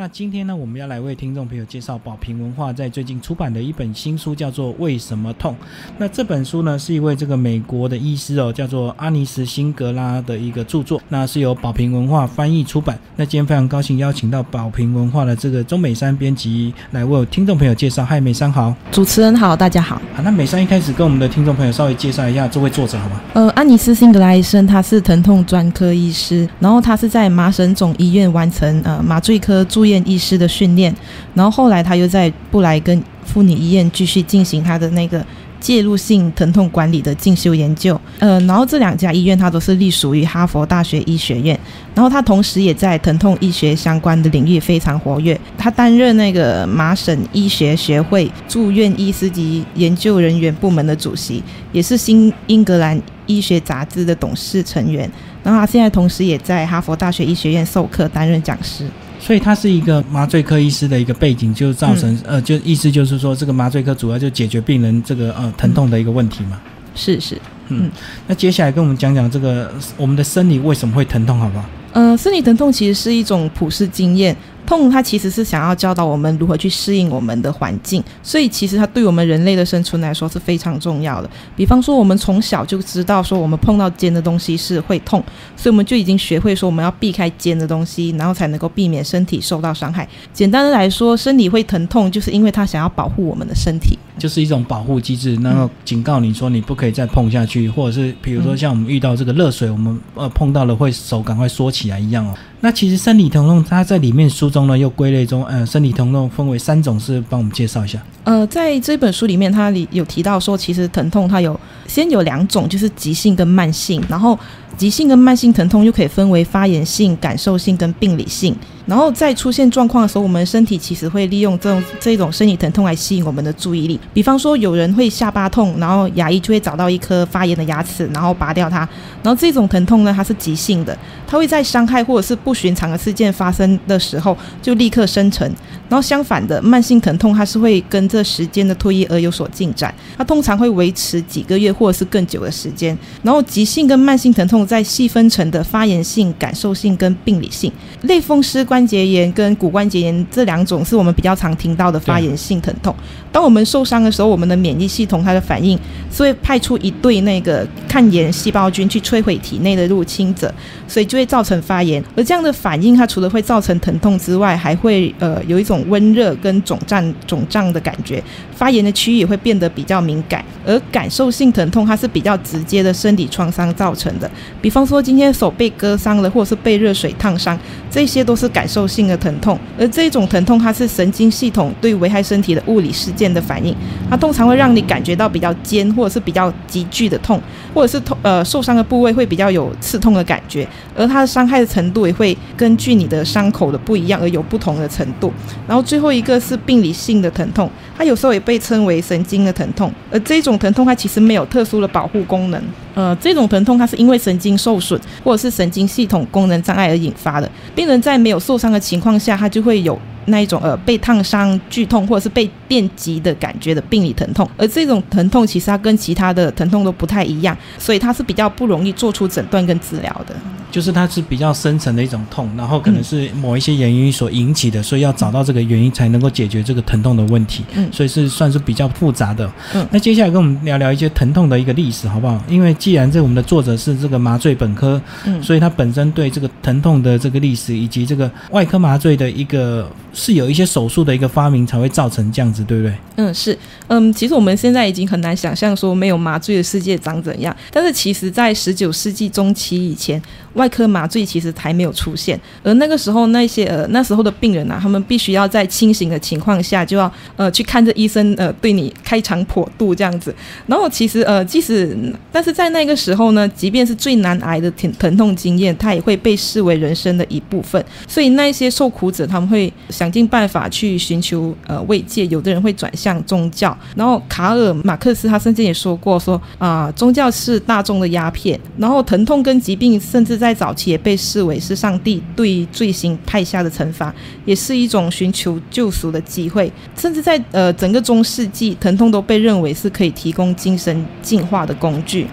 那今天呢，我们要来为听众朋友介绍宝瓶文化在最近出版的一本新书，叫做《为什么痛》。那这本书呢，是一位这个美国的医师哦，叫做阿尼斯辛格拉的一个著作，那是由宝瓶文化翻译出版。那今天非常高兴邀请到宝瓶文化的这个钟美山编辑来为听众朋友介绍。嗨，美山好，主持人好，大家好。好，那美山一开始跟我们的听众朋友稍微介绍一下这位作者好吗？呃，阿尼斯辛格拉医生他是疼痛专科医师，然后他是在麻省总医院完成呃麻醉科住院医师的训练，然后后来他又在布莱根妇女医院继续进行他的那个介入性疼痛管理的进修研究。呃，然后这两家医院他都是隶属于哈佛大学医学院，然后他同时也在疼痛医学相关的领域非常活跃。他担任那个麻省医学学会住院医师及研究人员部门的主席，也是新英格兰医学杂志的董事成员。然后他现在同时也在哈佛大学医学院授课，担任讲师。所以他是一个麻醉科医师的一个背景，就造成呃，就意思就是说，这个麻醉科主要就解决病人这个呃疼痛的一个问题嘛。是是，嗯，那接下来跟我们讲讲这个我们的生理为什么会疼痛，好不好？呃，生理疼痛其实是一种普世经验。痛，它其实是想要教导我们如何去适应我们的环境，所以其实它对我们人类的生存来说是非常重要的。比方说，我们从小就知道说，我们碰到尖的东西是会痛，所以我们就已经学会说，我们要避开尖的东西，然后才能够避免身体受到伤害。简单的来说，身体会疼痛，就是因为它想要保护我们的身体，就是一种保护机制，然后警告你说你不可以再碰下去，或者是比如说像我们遇到这个热水，我们呃碰到了会手赶快缩起来一样哦。那其实生理疼痛，它在里面书中呢又归类中，呃，生理疼痛分为三种，是帮我们介绍一下。呃，在这本书里面，它里有提到说，其实疼痛它有先有两种，就是急性跟慢性，然后急性跟慢性疼痛又可以分为发炎性、感受性跟病理性。然后在出现状况的时候，我们身体其实会利用这种这种生理疼痛来吸引我们的注意力。比方说，有人会下巴痛，然后牙医就会找到一颗发炎的牙齿，然后拔掉它。然后这种疼痛呢，它是急性的，它会在伤害或者是不寻常的事件发生的时候就立刻生成。然后相反的，慢性疼痛它是会跟这时间的推移而有所进展，它通常会维持几个月或者是更久的时间。然后急性跟慢性疼痛再细分成的发炎性、感受性跟病理性，类风湿关节炎跟骨关节炎这两种是我们比较常听到的发炎性疼痛。当我们受伤的时候，我们的免疫系统它的反应是会派出一对那个抗炎细胞菌去摧毁体内的入侵者，所以就会造成发炎。而这样的反应，它除了会造成疼痛之外，还会呃有一种温热跟肿胀肿胀的感觉，发炎的区域也会变得比较敏感。而感受性疼痛，它是比较直接的身体创伤造成的，比方说今天手被割伤了，或者是被热水烫伤，这些都是感感受性的疼痛。而这种疼痛，它是神经系统对危害身体的物理事件的反应，它通常会让你感觉到比较尖，或者是比较急剧的痛，或者是痛呃受伤的部位会比较有刺痛的感觉，而它的伤害的程度也会根据你的伤口的不一样而有不同的程度。然后最后一个是病理性的疼痛，它有时候也被称为神经的疼痛，而这种疼痛它其实没有特殊的保护功能。呃，这种疼痛它是因为神经受损或者是神经系统功能障碍而引发的。病人在没有受伤的情况下，他就会有那一种呃被烫伤剧痛或者是被电击的感觉的病理疼痛。而这种疼痛其实它跟其他的疼痛都不太一样，所以它是比较不容易做出诊断跟治疗的。就是它是比较深层的一种痛，然后可能是某一些原因所引起的，所以要找到这个原因才能够解决这个疼痛的问题。嗯，所以是算是比较复杂的。嗯，那接下来跟我们聊聊一些疼痛的一个历史，好不好？因为既然这我们的作者是这个麻醉本科，嗯，所以他本身对这个疼痛的这个历史以及这个外科麻醉的一个是有一些手术的一个发明才会造成这样子，对不对？嗯，是。嗯，其实我们现在已经很难想象说没有麻醉的世界长怎样，但是其实在十九世纪中期以前。外科麻醉其实还没有出现，而那个时候那些呃那时候的病人啊，他们必须要在清醒的情况下就要呃去看着医生呃对你开肠破肚这样子。然后其实呃即使但是在那个时候呢，即便是最难挨的疼疼痛经验，它也会被视为人生的一部分。所以那些受苦者他们会想尽办法去寻求呃慰藉，有的人会转向宗教。然后卡尔马克思他曾经也说过说啊宗教是大众的鸦片，然后疼痛跟疾病甚至在早期也被视为是上帝对罪行派下的惩罚，也是一种寻求救赎的机会。甚至在呃整个中世纪，疼痛都被认为是可以提供精神进化的工具。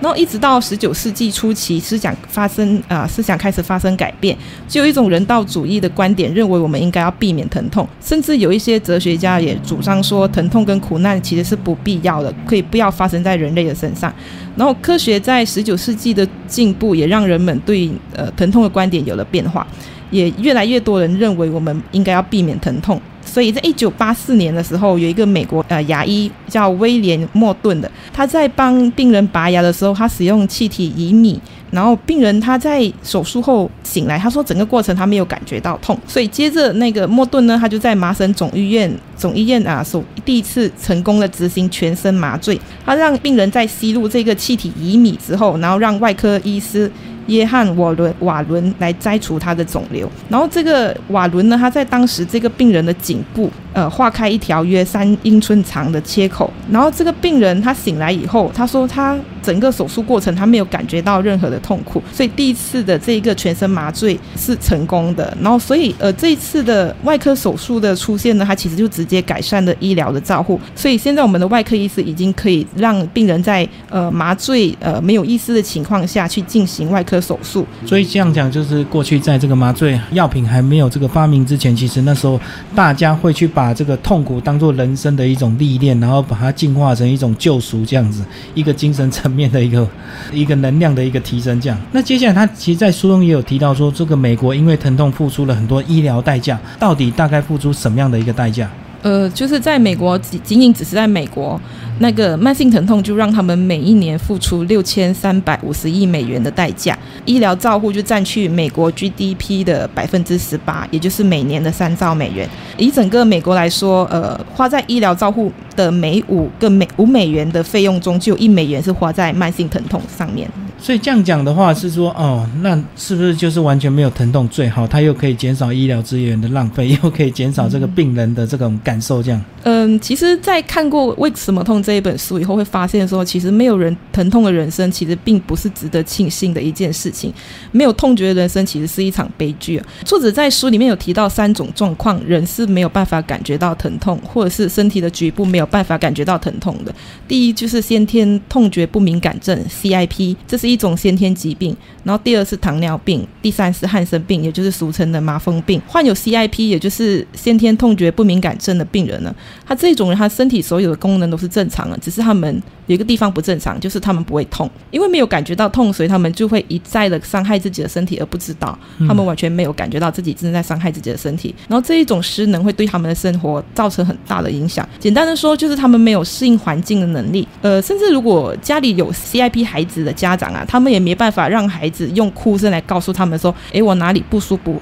然后一直到十九世纪初期，思想发生啊，思想开始发生改变，就有一种人道主义的观点，认为我们应该要避免疼痛，甚至有一些哲学家也主张说，疼痛跟苦难其实是不必要的，可以不要发生在人类的身上。然后科学在十九世纪的进步，也让人们对呃疼痛的观点有了变化，也越来越多人认为我们应该要避免疼痛。所以在一九八四年的时候，有一个美国呃牙医叫威廉莫顿的，他在帮病人拔牙的时候，他使用气体乙醚，然后病人他在手术后醒来，他说整个过程他没有感觉到痛，所以接着那个莫顿呢，他就在麻省总医院总医院啊，首第一次成功的执行全身麻醉，他让病人在吸入这个气体乙醚之后，然后让外科医师。约翰瓦伦瓦伦来摘除他的肿瘤，然后这个瓦伦呢，他在当时这个病人的颈部。呃，划开一条约三英寸长的切口，然后这个病人他醒来以后，他说他整个手术过程他没有感觉到任何的痛苦，所以第一次的这一个全身麻醉是成功的。然后，所以呃，这一次的外科手术的出现呢，它其实就直接改善了医疗的照护。所以现在我们的外科医师已经可以让病人在呃麻醉呃没有意识的情况下去进行外科手术。所以这样讲，就是过去在这个麻醉药品还没有这个发明之前，其实那时候大家会去把把这个痛苦当做人生的一种历练，然后把它进化成一种救赎，这样子一个精神层面的一个一个能量的一个提升。这样，那接下来他其实，在书中也有提到说，这个美国因为疼痛付出了很多医疗代价，到底大概付出什么样的一个代价？呃，就是在美国，仅仅仅只是在美国，那个慢性疼痛就让他们每一年付出六千三百五十亿美元的代价，医疗照护就占去美国 GDP 的百分之十八，也就是每年的三兆美元。以整个美国来说，呃，花在医疗照护的每五个美五美元的费用中，就有一美元是花在慢性疼痛上面。所以这样讲的话是说，哦，那是不是就是完全没有疼痛最好？它又可以减少医疗资源的浪费，又可以减少这个病人的这种感受，这样。嗯，其实，在看过《为什么痛》这一本书以后，会发现说，其实没有人疼痛的人生，其实并不是值得庆幸的一件事情。没有痛觉的人生，其实是一场悲剧。作者在书里面有提到三种状况，人是没有办法感觉到疼痛，或者是身体的局部没有办法感觉到疼痛的。第一就是先天痛觉不敏感症 （CIP），这是一种先天疾病。然后第二是糖尿病，第三是汉森病，也就是俗称的麻风病。患有 CIP，也就是先天痛觉不敏感症的病人呢？他这种人，他身体所有的功能都是正常的，只是他们有一个地方不正常，就是他们不会痛，因为没有感觉到痛，所以他们就会一再的伤害自己的身体而不知道，他们完全没有感觉到自己正在伤害自己的身体。然后这一种失能会对他们的生活造成很大的影响。简单的说，就是他们没有适应环境的能力。呃，甚至如果家里有 CIP 孩子的家长啊，他们也没办法让孩子用哭声来告诉他们说：“诶，我哪里不舒服，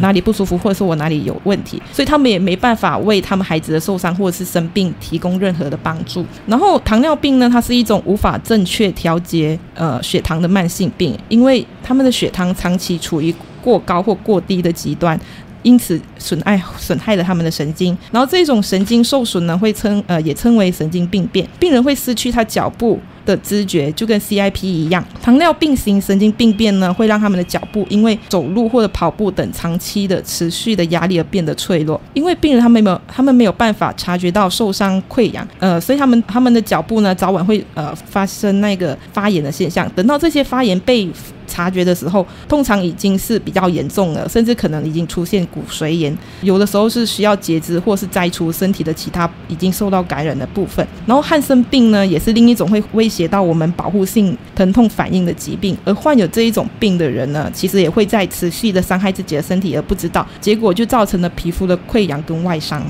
哪里不舒服，或者说我哪里有问题。”所以他们也没办法为他们孩子的受伤。或者是生病提供任何的帮助。然后糖尿病呢，它是一种无法正确调节呃血糖的慢性病，因为他们的血糖长期处于过高或过低的极端，因此损害损害了他们的神经。然后这种神经受损呢，会称呃也称为神经病变，病人会失去他脚步。的知觉就跟 CIP 一样，糖尿病型神经病变呢，会让他们的脚步因为走路或者跑步等长期的持续的压力而变得脆弱。因为病人他们没有，他们没有办法察觉到受伤溃疡，呃，所以他们他们的脚步呢，早晚会呃发生那个发炎的现象。等到这些发炎被察觉的时候，通常已经是比较严重了，甚至可能已经出现骨髓炎，有的时候是需要截肢或是摘除身体的其他已经受到感染的部分。然后汉生病呢，也是另一种会威胁到我们保护性疼痛反应的疾病，而患有这一种病的人呢，其实也会在持续的伤害自己的身体而不知道，结果就造成了皮肤的溃疡跟外伤。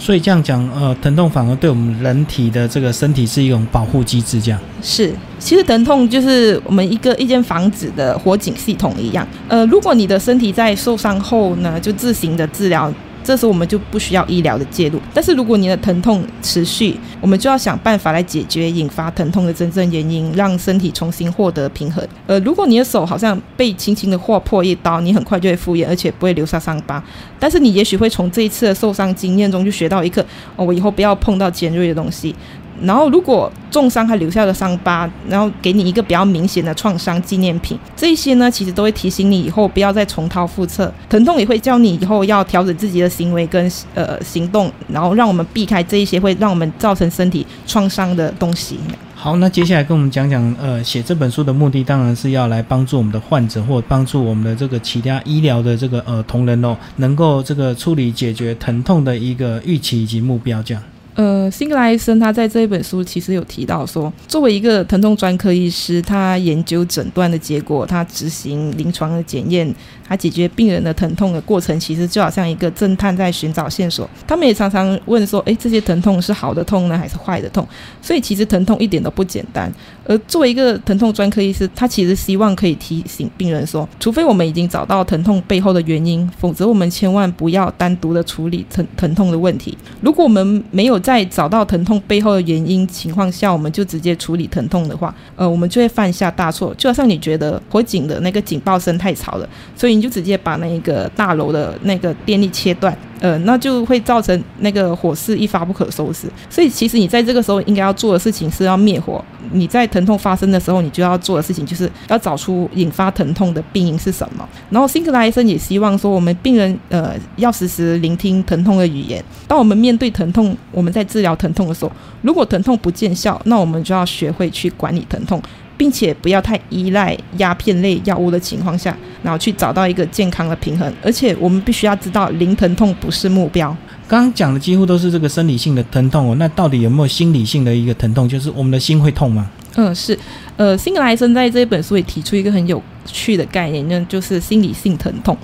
所以这样讲，呃，疼痛反而对我们人体的这个身体是一种保护机制，这样是。其实疼痛就是我们一个一间房子的火警系统一样。呃，如果你的身体在受伤后呢，就自行的治疗。这时候我们就不需要医疗的介入，但是如果你的疼痛持续，我们就要想办法来解决引发疼痛的真正原因，让身体重新获得平衡。呃，如果你的手好像被轻轻的划破一刀，你很快就会复原，而且不会留下伤疤。但是你也许会从这一次的受伤经验中就学到一个：哦，我以后不要碰到尖锐的东西。然后，如果重伤还留下了伤疤，然后给你一个比较明显的创伤纪念品，这些呢，其实都会提醒你以后不要再重蹈覆辙。疼痛也会教你以后要调整自己的行为跟呃行动，然后让我们避开这一些会让我们造成身体创伤的东西。好，那接下来跟我们讲讲，呃，写这本书的目的当然是要来帮助我们的患者，或帮助我们的这个其他医疗的这个呃同仁哦，能够这个处理解决疼痛的一个预期以及目标这样。呃，辛格莱森他在这一本书其实有提到说，作为一个疼痛专科医师，他研究诊断的结果，他执行临床的检验。他解决病人的疼痛的过程，其实就好像一个侦探在寻找线索。他们也常常问说：“诶，这些疼痛是好的痛呢，还是坏的痛？”所以其实疼痛一点都不简单。而作为一个疼痛专科医师，他其实希望可以提醒病人说：，除非我们已经找到疼痛背后的原因，否则我们千万不要单独的处理疼疼痛的问题。如果我们没有在找到疼痛背后的原因情况下，我们就直接处理疼痛的话，呃，我们就会犯下大错。就好像你觉得火警的那个警报声太吵了，所以。你就直接把那个大楼的那个电力切断，呃，那就会造成那个火势一发不可收拾。所以其实你在这个时候应该要做的事情是要灭火。你在疼痛发生的时候，你就要做的事情就是要找出引发疼痛的病因是什么。然后辛克莱医生也希望说，我们病人呃要时时聆听疼痛的语言。当我们面对疼痛，我们在治疗疼痛的时候，如果疼痛不见效，那我们就要学会去管理疼痛。并且不要太依赖鸦片类药物的情况下，然后去找到一个健康的平衡。而且我们必须要知道，零疼痛不是目标。刚刚讲的几乎都是这个生理性的疼痛哦，那到底有没有心理性的一个疼痛？就是我们的心会痛吗？嗯，是。呃，辛格莱森在这本书里提出一个很有趣的概念，那就是心理性疼痛。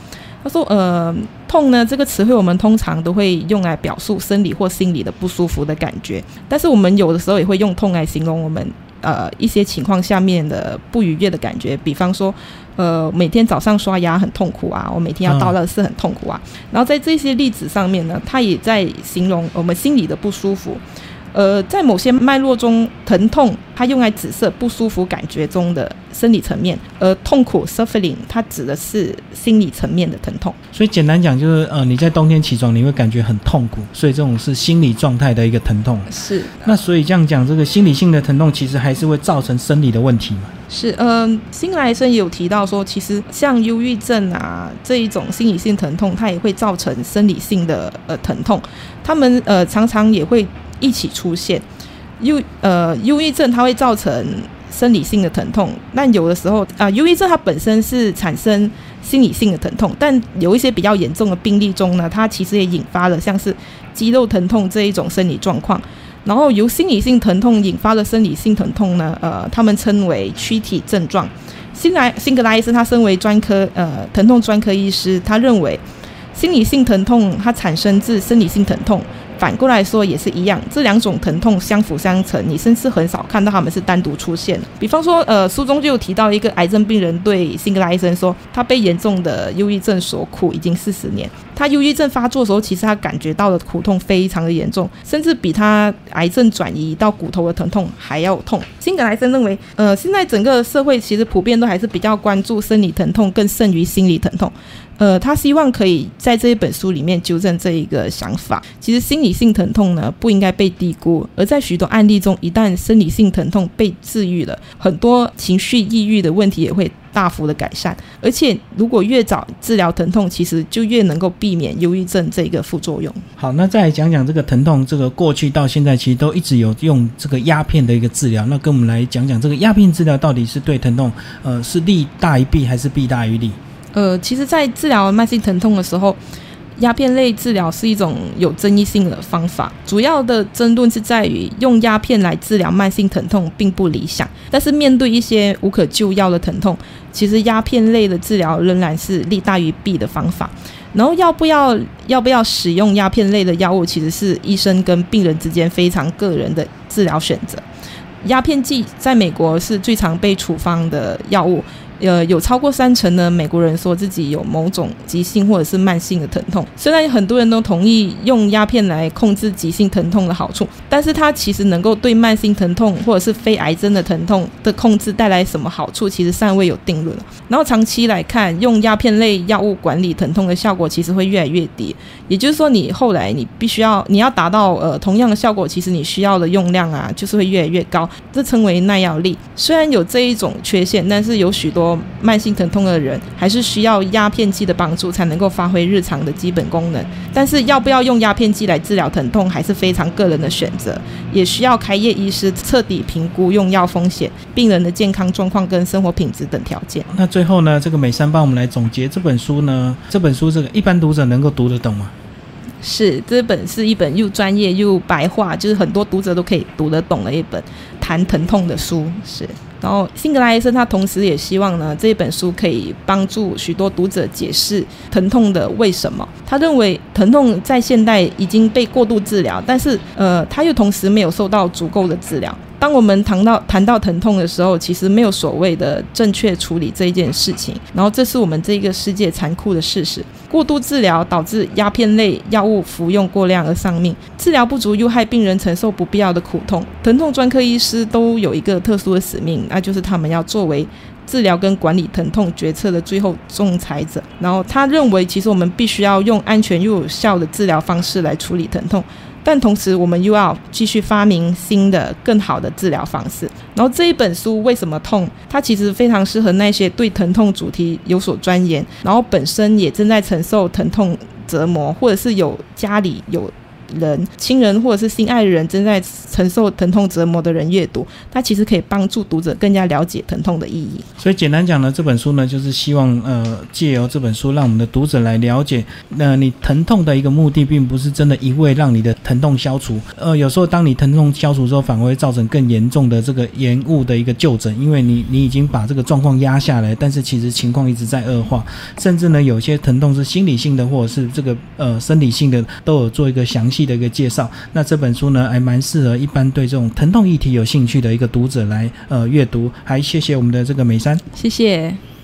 他说，呃，痛呢这个词汇我们通常都会用来表述生理或心理的不舒服的感觉，但是我们有的时候也会用痛来形容我们。呃，一些情况下面的不愉悦的感觉，比方说，呃，每天早上刷牙很痛苦啊，我每天要倒垃圾很痛苦啊。然后在这些例子上面呢，他也在形容我们心里的不舒服。呃，在某些脉络中，疼痛它用来指色不舒服感觉中的生理层面，而痛苦 suffering 它指的是心理层面的疼痛。所以简单讲就是，呃，你在冬天起床你会感觉很痛苦，所以这种是心理状态的一个疼痛。是。那所以这样讲，这个心理性的疼痛其实还是会造成生理的问题嘛？是。嗯，新来生也有提到说，其实像忧郁症啊这一种心理性疼痛，它也会造成生理性的呃疼痛。他们呃常常也会。一起出现，忧呃忧郁症它会造成生理性的疼痛，但有的时候啊忧郁症它本身是产生心理性的疼痛，但有一些比较严重的病例中呢，它其实也引发了像是肌肉疼痛这一种生理状况，然后由心理性疼痛引发的生理性疼痛呢，呃，他们称为躯体症状。新来辛格拉医生他身为专科呃疼痛专科医师，他认为心理性疼痛它产生自生理性疼痛。反过来说也是一样，这两种疼痛相辅相成，你甚至很少看到他们是单独出现。比方说，呃，书中就提到一个癌症病人对辛格拉医生说，他被严重的忧郁症所苦已经四十年。他忧郁症发作的时候，其实他感觉到的苦痛非常的严重，甚至比他癌症转移到骨头的疼痛还要痛。辛格莱森认为，呃，现在整个社会其实普遍都还是比较关注生理疼痛更胜于心理疼痛。呃，他希望可以在这一本书里面纠正这一个想法。其实心理性疼痛呢不应该被低估，而在许多案例中，一旦生理性疼痛被治愈了，很多情绪抑郁的问题也会大幅的改善。而且，如果越早治疗疼痛，其实就越能够避免忧郁症这个副作用。好，那再来讲讲这个疼痛，这个过去到现在其实都一直有用这个鸦片的一个治疗。那跟我们来讲讲这个鸦片治疗到底是对疼痛，呃，是利大于弊还是弊大于利？呃，其实，在治疗慢性疼痛的时候，鸦片类治疗是一种有争议性的方法。主要的争论是在于用鸦片来治疗慢性疼痛并不理想。但是，面对一些无可救药的疼痛，其实鸦片类的治疗仍然是利大于弊的方法。然后，要不要要不要使用鸦片类的药物，其实是医生跟病人之间非常个人的治疗选择。鸦片剂在美国是最常被处方的药物。呃，有超过三成的美国人说自己有某种急性或者是慢性的疼痛。虽然很多人都同意用鸦片来控制急性疼痛的好处，但是它其实能够对慢性疼痛或者是非癌症的疼痛的控制带来什么好处，其实尚未有定论。然后长期来看，用鸦片类药物管理疼痛的效果其实会越来越低。也就是说，你后来你必须要你要达到呃同样的效果，其实你需要的用量啊，就是会越来越高。这称为耐药力。虽然有这一种缺陷，但是有许多。多慢性疼痛的人还是需要鸦片剂的帮助才能够发挥日常的基本功能。但是要不要用鸦片剂来治疗疼痛，还是非常个人的选择，也需要开业医师彻底评估用药风险、病人的健康状况跟生活品质等条件。那最后呢，这个美山帮我们来总结这本书呢，这本书这个一般读者能够读得懂吗？是，这本是一本又专业又白话，就是很多读者都可以读得懂的一本谈疼痛的书。是，然后辛格拉医生他同时也希望呢，这本书可以帮助许多读者解释疼痛的为什么。他认为疼痛在现代已经被过度治疗，但是呃，他又同时没有受到足够的治疗。当我们谈到谈到疼痛的时候，其实没有所谓的正确处理这一件事情。然后，这是我们这个世界残酷的事实：过度治疗导致鸦片类药物服用过量而丧命，治疗不足又害病人承受不必要的苦痛。疼痛专科医师都有一个特殊的使命，那就是他们要作为治疗跟管理疼痛决策的最后仲裁者。然后，他认为其实我们必须要用安全又有效的治疗方式来处理疼痛。但同时，我们又要继续发明新的、更好的治疗方式。然后这一本书为什么痛？它其实非常适合那些对疼痛主题有所钻研，然后本身也正在承受疼痛折磨，或者是有家里有。人、亲人或者是心爱的人正在承受疼痛折磨的人阅读，它其实可以帮助读者更加了解疼痛的意义。所以简单讲呢，这本书呢，就是希望呃借由这本书，让我们的读者来了解，那你疼痛的一个目的，并不是真的一味让你的疼痛消除。呃，有时候当你疼痛消除之后，反而会造成更严重的这个延误的一个就诊，因为你你已经把这个状况压下来，但是其实情况一直在恶化，甚至呢，有些疼痛是心理性的，或者是这个呃生理性的，都有做一个详细。细的一个介绍，那这本书呢，还蛮适合一般对这种疼痛议题有兴趣的一个读者来呃阅读。还谢谢我们的这个美山，谢谢。